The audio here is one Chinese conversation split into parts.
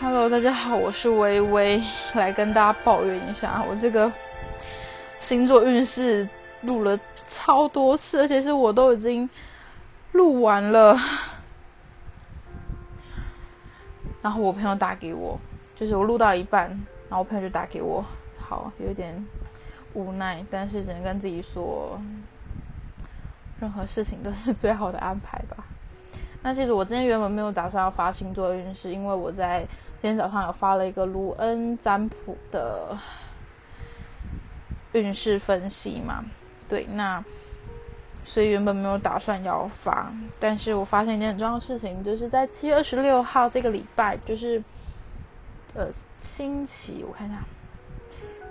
Hello，大家好，我是微微，来跟大家抱怨一下，我这个星座运势录了超多次，而且是我都已经录完了。然后我朋友打给我，就是我录到一半，然后我朋友就打给我，好，有点无奈，但是只能跟自己说，任何事情都是最好的安排吧。那其实我今天原本没有打算要发星座运势，因为我在今天早上有发了一个卢恩占卜的运势分析嘛，对，那所以原本没有打算要发，但是我发现一件很重要的事情，就是在七月二十六号这个礼拜，就是呃星期，我看一下，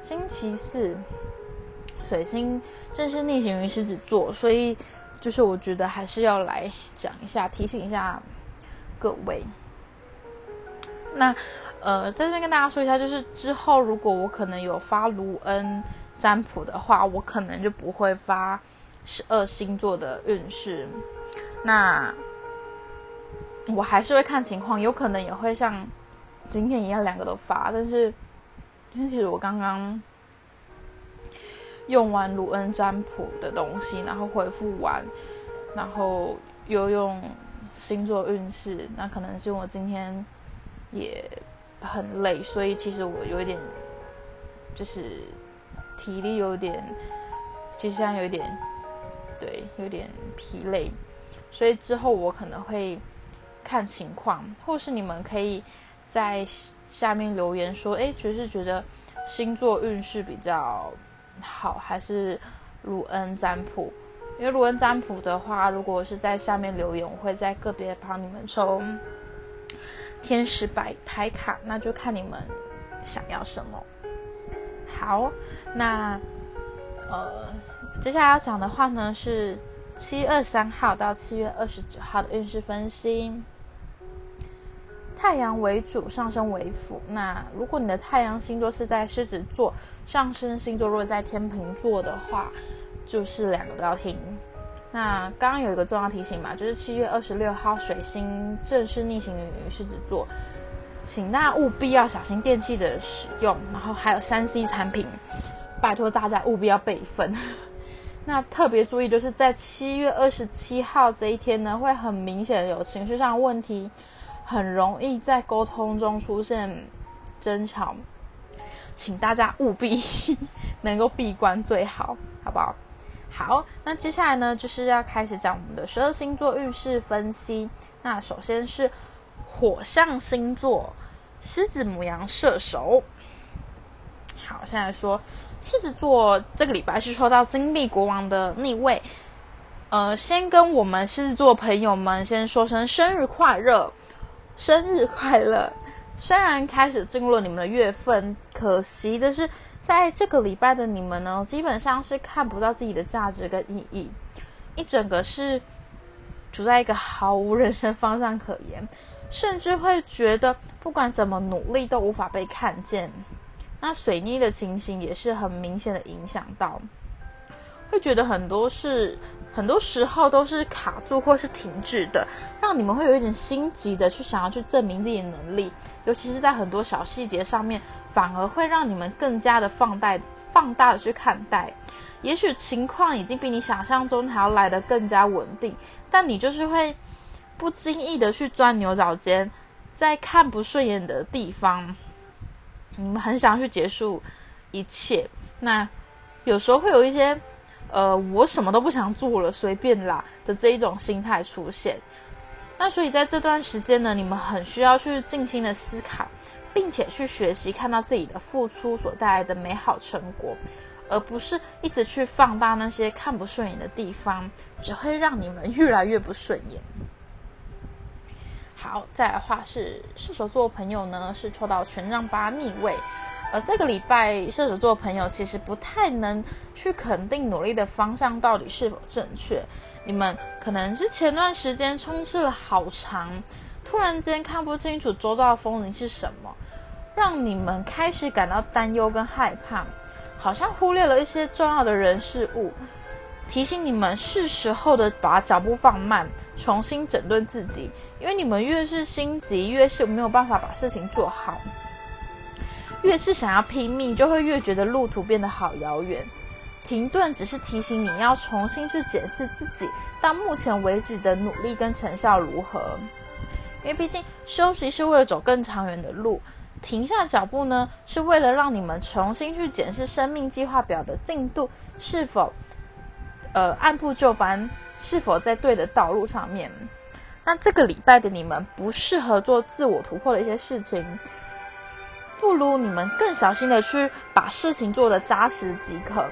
星期四，水星正式逆行于狮子座，所以就是我觉得还是要来讲一下，提醒一下各位。那，呃，在这边跟大家说一下，就是之后如果我可能有发卢恩占卜的话，我可能就不会发十二星座的运势。那我还是会看情况，有可能也会像今天一样两个都发。但是，因为其实我刚刚用完卢恩占卜的东西，然后回复完，然后又用星座运势，那可能是我今天。也很累，所以其实我有一点，就是体力有点，其实现在有点，对，有点疲累，所以之后我可能会看情况，或是你们可以在下面留言说，哎，觉是觉得星座运势比较好，还是鲁恩占卜？因为卢恩占卜的话，如果是在下面留言，我会在个别帮你们抽。天使摆牌卡，那就看你们想要什么。好，那呃，接下来要讲的话呢是七月二三号到七月二十九号的运势分析。太阳为主，上升为辅。那如果你的太阳星座是在狮子座，上升星座如果在天秤座的话，就是两个都要听。那刚刚有一个重要提醒嘛，就是七月二十六号水星正式逆行于狮子座，请大家务必要小心电器的使用，然后还有三 C 产品，拜托大家务必要备份。那特别注意，就是在七月二十七号这一天呢，会很明显有情绪上问题，很容易在沟通中出现争吵，请大家务必 能够闭关最好，好不好？好，那接下来呢，就是要开始讲我们的十二星座运势分析。那首先是火象星座，狮子、母羊、射手。好，现在说狮子座这个礼拜是抽到金币国王的逆位。呃，先跟我们狮子座朋友们先说声生日快乐，生日快乐！虽然开始进入了你们的月份，可惜的是。在这个礼拜的你们呢，基本上是看不到自己的价值跟意义，一整个是处在一个毫无人生方向可言，甚至会觉得不管怎么努力都无法被看见。那水逆的情形也是很明显的影响到，会觉得很多是很多时候都是卡住或是停滞的，让你们会有一点心急的去想要去证明自己的能力，尤其是在很多小细节上面。反而会让你们更加的放大、放大的去看待。也许情况已经比你想象中还要来得更加稳定，但你就是会不经意的去钻牛角尖，在看不顺眼的地方，你们很想去结束一切。那有时候会有一些，呃，我什么都不想做了，随便啦的这一种心态出现。那所以在这段时间呢，你们很需要去静心的思考。并且去学习看到自己的付出所带来的美好成果，而不是一直去放大那些看不顺眼的地方，只会让你们越来越不顺眼。好，再来话是射手座朋友呢，是抽到权杖八逆位，呃，这个礼拜射手座朋友其实不太能去肯定努力的方向到底是否正确，你们可能是前段时间冲刺了好长，突然间看不清楚周遭的风景是什么。让你们开始感到担忧跟害怕，好像忽略了一些重要的人事物。提醒你们是时候的把脚步放慢，重新整顿自己。因为你们越是心急，越是没有办法把事情做好，越是想要拼命，就会越觉得路途变得好遥远。停顿只是提醒你要重新去检视自己到目前为止的努力跟成效如何。因为毕竟休息是为了走更长远的路，停下脚步呢，是为了让你们重新去检视生命计划表的进度是否，呃，按部就班，是否在对的道路上面。那这个礼拜的你们不适合做自我突破的一些事情，不如你们更小心的去把事情做得扎实即可。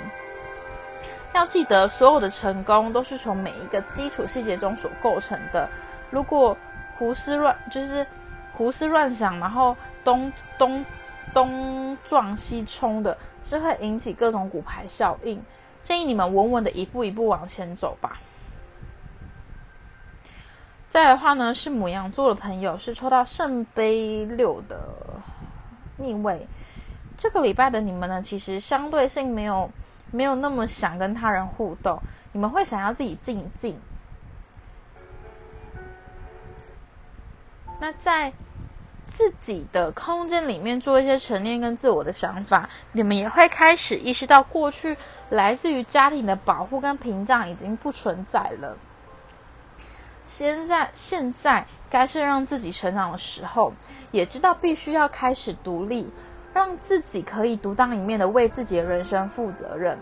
要记得，所有的成功都是从每一个基础细节中所构成的。如果胡思乱就是胡思乱想，然后东东东撞西冲的，是会引起各种骨牌效应。建议你们稳稳的一步一步往前走吧。再来的话呢，是母羊座的朋友是抽到圣杯六的逆位。这个礼拜的你们呢，其实相对性没有。没有那么想跟他人互动，你们会想要自己静一静。那在自己的空间里面做一些沉淀跟自我的想法，你们也会开始意识到过去来自于家庭的保护跟屏障已经不存在了。现在现在该是让自己成长的时候，也知道必须要开始独立。让自己可以独当一面的为自己的人生负责任。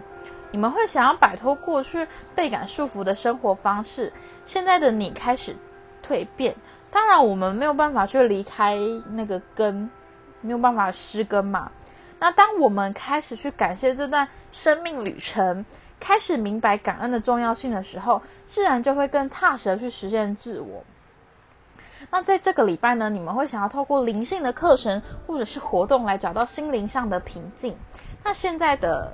你们会想要摆脱过去倍感束缚的生活方式，现在的你开始蜕变。当然，我们没有办法去离开那个根，没有办法失根嘛。那当我们开始去感谢这段生命旅程，开始明白感恩的重要性的时候，自然就会更踏实的去实现自我。那在这个礼拜呢，你们会想要透过灵性的课程或者是活动来找到心灵上的平静。那现在的，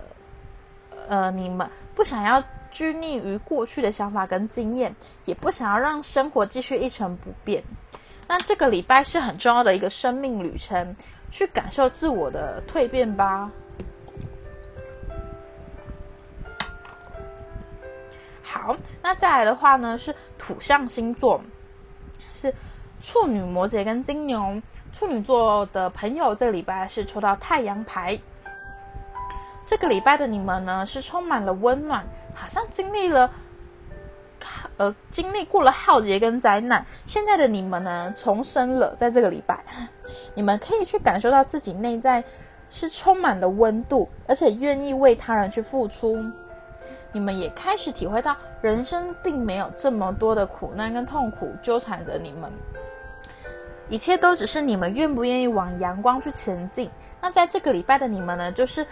呃，你们不想要拘泥于过去的想法跟经验，也不想要让生活继续一成不变。那这个礼拜是很重要的一个生命旅程，去感受自我的蜕变吧。好，那再来的话呢，是土象星座，是。处女、摩羯跟金牛，处女座的朋友，这礼拜是抽到太阳牌。这个礼拜的你们呢，是充满了温暖，好像经历了，呃，经历过了浩劫跟灾难。现在的你们呢，重生了。在这个礼拜，你们可以去感受到自己内在是充满了温度，而且愿意为他人去付出。你们也开始体会到，人生并没有这么多的苦难跟痛苦纠缠着你们。一切都只是你们愿不愿意往阳光去前进。那在这个礼拜的你们呢，就是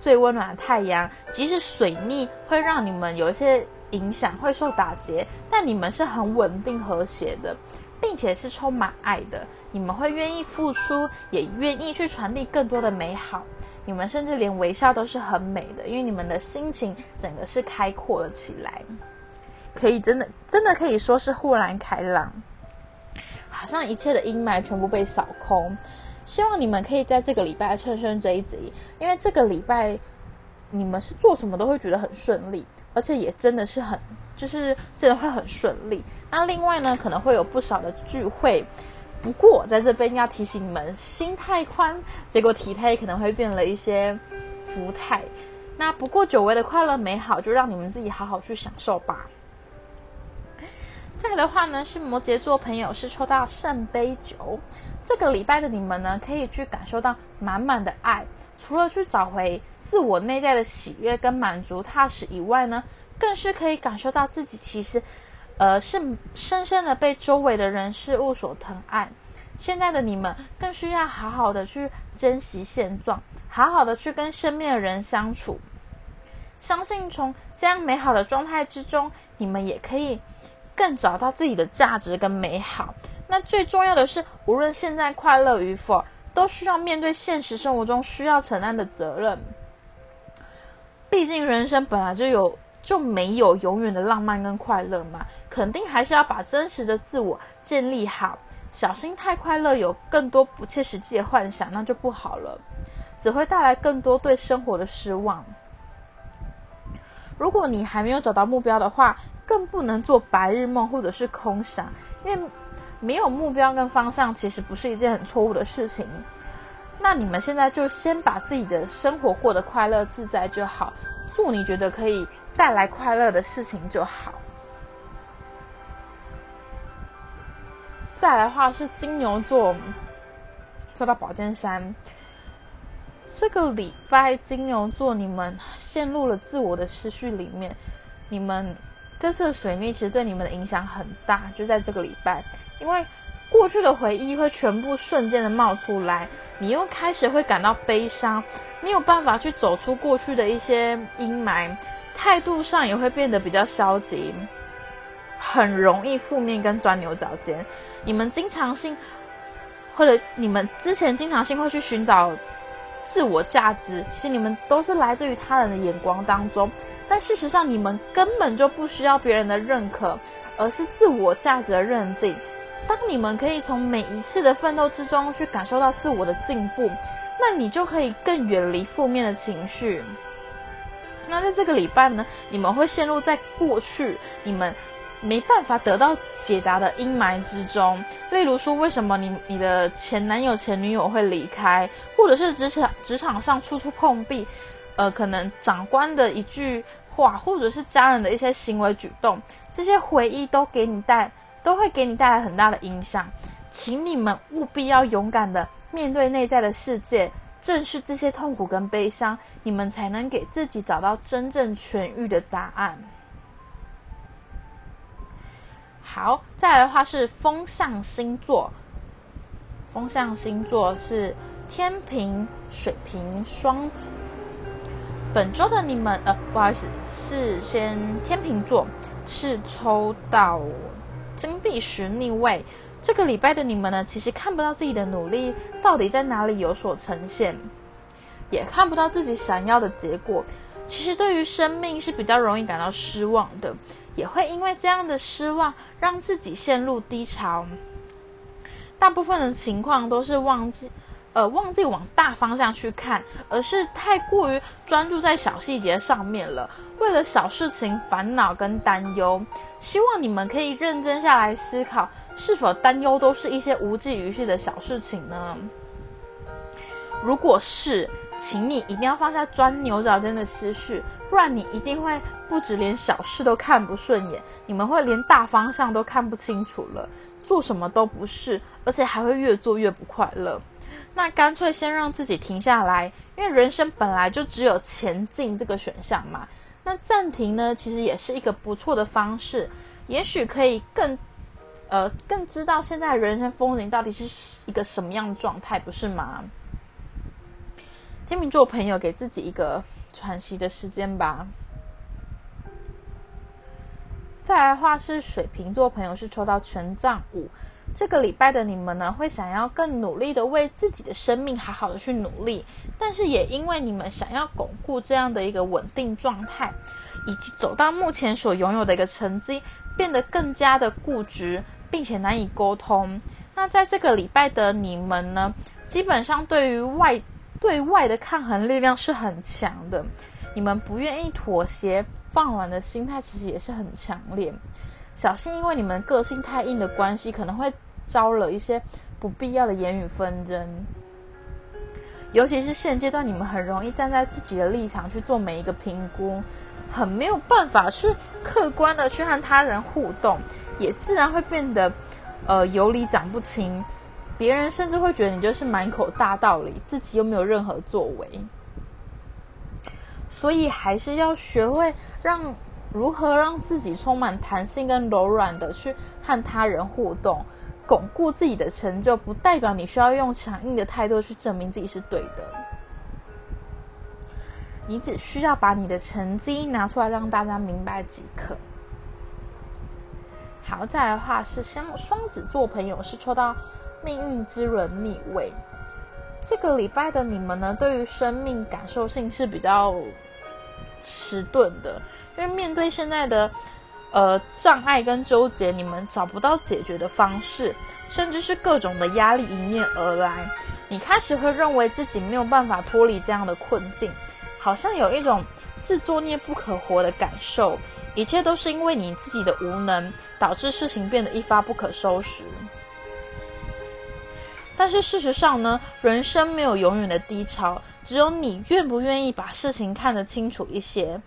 最温暖的太阳。即使水逆会让你们有一些影响，会受打劫，但你们是很稳定和谐的，并且是充满爱的。你们会愿意付出，也愿意去传递更多的美好。你们甚至连微笑都是很美的，因为你们的心情整个是开阔了起来，可以真的真的可以说是豁然开朗。好像一切的阴霾全部被扫空，希望你们可以在这个礼拜趁胜追击，因为这个礼拜你们是做什么都会觉得很顺利，而且也真的是很，就是真的会很顺利。那另外呢，可能会有不少的聚会，不过在这边要提醒你们，心太宽，结果体态可能会变了一些福态。那不过久违的快乐美好，就让你们自己好好去享受吧。再的话呢，是摩羯座朋友是抽到圣杯九，这个礼拜的你们呢，可以去感受到满满的爱，除了去找回自我内在的喜悦跟满足踏实以外呢，更是可以感受到自己其实，呃，是深深的被周围的人事物所疼爱。现在的你们更需要好好的去珍惜现状，好好的去跟身边的人相处，相信从这样美好的状态之中，你们也可以。更找到自己的价值跟美好。那最重要的是，无论现在快乐与否，都需要面对现实生活中需要承担的责任。毕竟人生本来就有就没有永远的浪漫跟快乐嘛，肯定还是要把真实的自我建立好。小心太快乐，有更多不切实际的幻想，那就不好了，只会带来更多对生活的失望。如果你还没有找到目标的话，更不能做白日梦或者是空想，因为没有目标跟方向，其实不是一件很错误的事情。那你们现在就先把自己的生活过得快乐自在就好，做你觉得可以带来快乐的事情就好。再来的话是金牛座，说到宝剑山，这个礼拜金牛座你们陷入了自我的思绪里面，你们这次的水逆其实对你们的影响很大，就在这个礼拜，因为过去的回忆会全部瞬间的冒出来，你又开始会感到悲伤，没有办法去走出过去的一些阴霾，态度上也会变得比较消极。很容易负面跟钻牛角尖，你们经常性，或者你们之前经常性会去寻找自我价值，其实你们都是来自于他人的眼光当中，但事实上你们根本就不需要别人的认可，而是自我价值的认定。当你们可以从每一次的奋斗之中去感受到自我的进步，那你就可以更远离负面的情绪。那在这个礼拜呢，你们会陷入在过去你们。没办法得到解答的阴霾之中，例如说，为什么你你的前男友、前女友会离开，或者是职场职场上处处碰壁，呃，可能长官的一句话，或者是家人的一些行为举动，这些回忆都给你带，都会给你带来很大的影响。请你们务必要勇敢的面对内在的世界，正视这些痛苦跟悲伤，你们才能给自己找到真正痊愈的答案。好，再来的话是风象星座。风象星座是天平、水瓶、双子。本周的你们，呃，不好意思，是先天平座是抽到金币十逆位。这个礼拜的你们呢，其实看不到自己的努力到底在哪里有所呈现，也看不到自己想要的结果。其实对于生命是比较容易感到失望的。也会因为这样的失望，让自己陷入低潮。大部分的情况都是忘记，呃，忘记往大方向去看，而是太过于专注在小细节上面了。为了小事情烦恼跟担忧，希望你们可以认真下来思考，是否担忧都是一些无济于事的小事情呢？如果是，请你一定要放下钻牛角尖的思绪，不然你一定会不止连小事都看不顺眼，你们会连大方向都看不清楚了，做什么都不是，而且还会越做越不快乐。那干脆先让自己停下来，因为人生本来就只有前进这个选项嘛。那暂停呢，其实也是一个不错的方式，也许可以更，呃，更知道现在人生风景到底是一个什么样的状态，不是吗？天秤座朋友，给自己一个喘息的时间吧。再来的话是水瓶座朋友，是抽到权杖五。这个礼拜的你们呢，会想要更努力的为自己的生命好好的去努力，但是也因为你们想要巩固这样的一个稳定状态，以及走到目前所拥有的一个成绩，变得更加的固执，并且难以沟通。那在这个礼拜的你们呢，基本上对于外对外的抗衡力量是很强的，你们不愿意妥协、放软的心态其实也是很强烈。小心，因为你们个性太硬的关系，可能会招惹一些不必要的言语纷争。尤其是现阶段，你们很容易站在自己的立场去做每一个评估，很没有办法去客观的去和他人互动，也自然会变得呃有理讲不清。别人甚至会觉得你就是满口大道理，自己又没有任何作为，所以还是要学会让如何让自己充满弹性跟柔软的去和他人互动，巩固自己的成就，不代表你需要用强硬的态度去证明自己是对的，你只需要把你的成绩拿出来让大家明白即可。好，再来的话是双双子座朋友是抽到。命运之轮逆位，这个礼拜的你们呢，对于生命感受性是比较迟钝的，因为面对现在的呃障碍跟纠结，你们找不到解决的方式，甚至是各种的压力迎面而来，你开始会认为自己没有办法脱离这样的困境，好像有一种自作孽不可活的感受，一切都是因为你自己的无能，导致事情变得一发不可收拾。但是事实上呢，人生没有永远的低潮，只有你愿不愿意把事情看得清楚一些，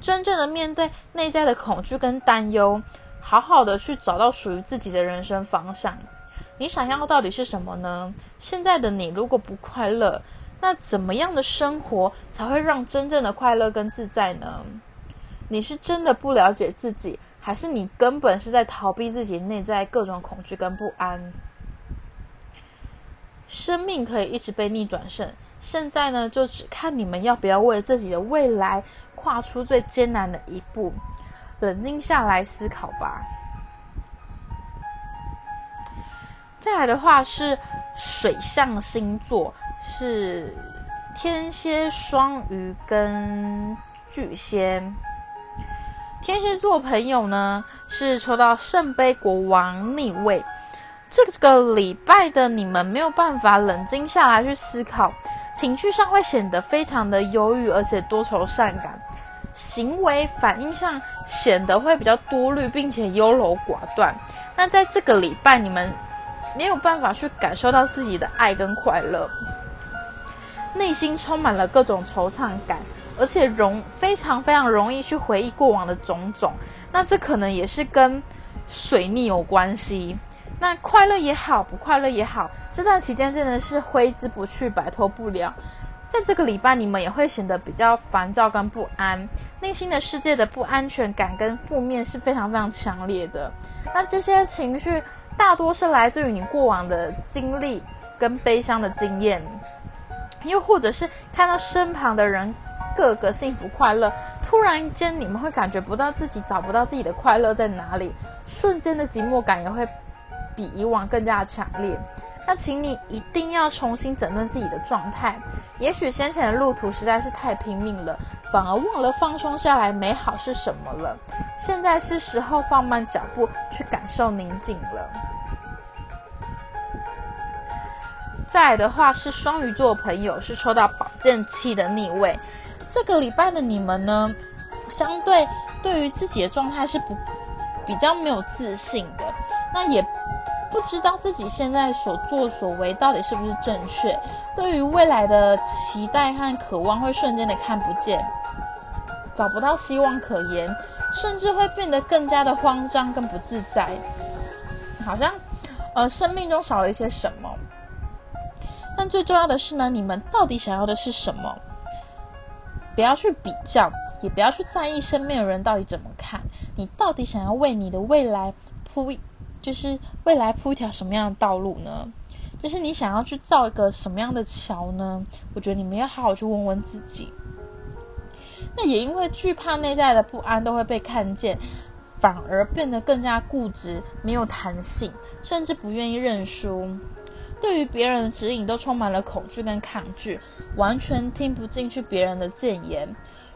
真正的面对内在的恐惧跟担忧，好好的去找到属于自己的人生方向。你想要到底是什么呢？现在的你如果不快乐，那怎么样的生活才会让真正的快乐跟自在呢？你是真的不了解自己，还是你根本是在逃避自己内在各种恐惧跟不安？生命可以一直被逆转胜，现在呢，就只看你们要不要为自己的未来跨出最艰难的一步，冷静下来思考吧。再来的话是水象星座，是天蝎、双鱼跟巨蟹。天蝎座朋友呢，是抽到圣杯国王逆位。这个礼拜的你们没有办法冷静下来去思考，情绪上会显得非常的忧郁，而且多愁善感，行为反应上显得会比较多虑，并且优柔寡断。那在这个礼拜，你们没有办法去感受到自己的爱跟快乐，内心充满了各种惆怅感，而且容非常非常容易去回忆过往的种种。那这可能也是跟水逆有关系。那快乐也好，不快乐也好，这段期间真的是挥之不去，摆脱不了。在这个礼拜，你们也会显得比较烦躁跟不安，内心的世界的不安全感跟负面是非常非常强烈的。那这些情绪大多是来自于你过往的经历跟悲伤的经验，又或者是看到身旁的人个个幸福快乐，突然间你们会感觉不到自己，找不到自己的快乐在哪里，瞬间的寂寞感也会。比以往更加强烈，那请你一定要重新整顿自己的状态。也许先前的路途实在是太拼命了，反而忘了放松下来，美好是什么了。现在是时候放慢脚步，去感受宁静了。再的话是双鱼座朋友是抽到宝剑七的逆位，这个礼拜的你们呢，相对对于自己的状态是不比较没有自信的，那也。不知道自己现在所作所为到底是不是正确，对于未来的期待和渴望会瞬间的看不见，找不到希望可言，甚至会变得更加的慌张跟不自在，好像呃生命中少了一些什么。但最重要的是呢，你们到底想要的是什么？不要去比较，也不要去在意身边的人到底怎么看，你到底想要为你的未来铺。就是未来铺一条什么样的道路呢？就是你想要去造一个什么样的桥呢？我觉得你们要好好去问问自己。那也因为惧怕内在的不安都会被看见，反而变得更加固执，没有弹性，甚至不愿意认输。对于别人的指引都充满了恐惧跟抗拒，完全听不进去别人的谏言。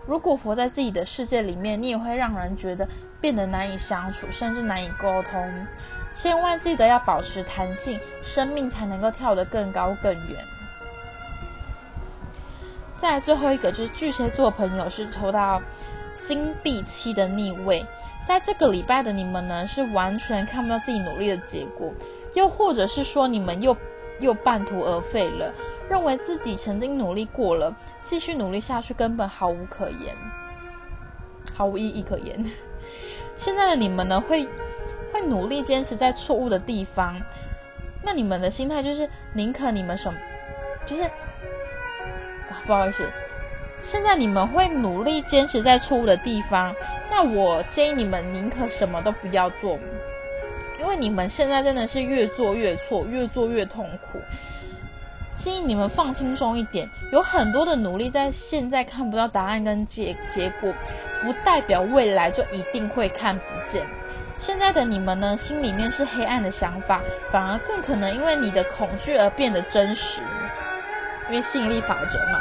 如果活在自己的世界里面，你也会让人觉得变得难以相处，甚至难以沟通。千万记得要保持弹性，生命才能够跳得更高更远。再最后一个就是巨蟹座朋友是抽到金币七的逆位，在这个礼拜的你们呢是完全看不到自己努力的结果，又或者是说你们又又半途而废了，认为自己曾经努力过了，继续努力下去根本毫无可言，毫无意义可言。现在的你们呢会。会努力坚持在错误的地方，那你们的心态就是宁可你们什么，就是不好意思，现在你们会努力坚持在错误的地方，那我建议你们宁可什么都不要做，因为你们现在真的是越做越错，越做越痛苦。建议你们放轻松一点，有很多的努力在现在看不到答案跟结结果，不代表未来就一定会看不见。现在的你们呢，心里面是黑暗的想法，反而更可能因为你的恐惧而变得真实，因为吸引力法则嘛。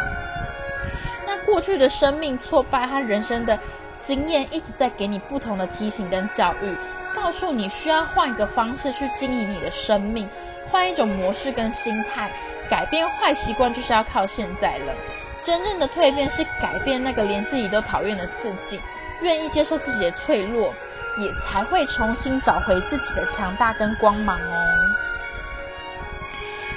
那过去的生命挫败和人生的经验一直在给你不同的提醒跟教育，告诉你需要换一个方式去经营你的生命，换一种模式跟心态，改变坏习惯就是要靠现在了。真正的蜕变是改变那个连自己都讨厌的自己，愿意接受自己的脆弱，也才会重新找回自己的强大跟光芒哦。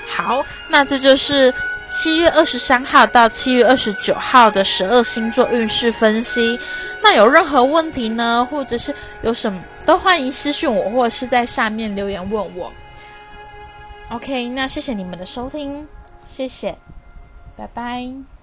好，那这就是七月二十三号到七月二十九号的十二星座运势分析。那有任何问题呢，或者是有什么，都欢迎私讯我，或者是在下面留言问我。OK，那谢谢你们的收听，谢谢，拜拜。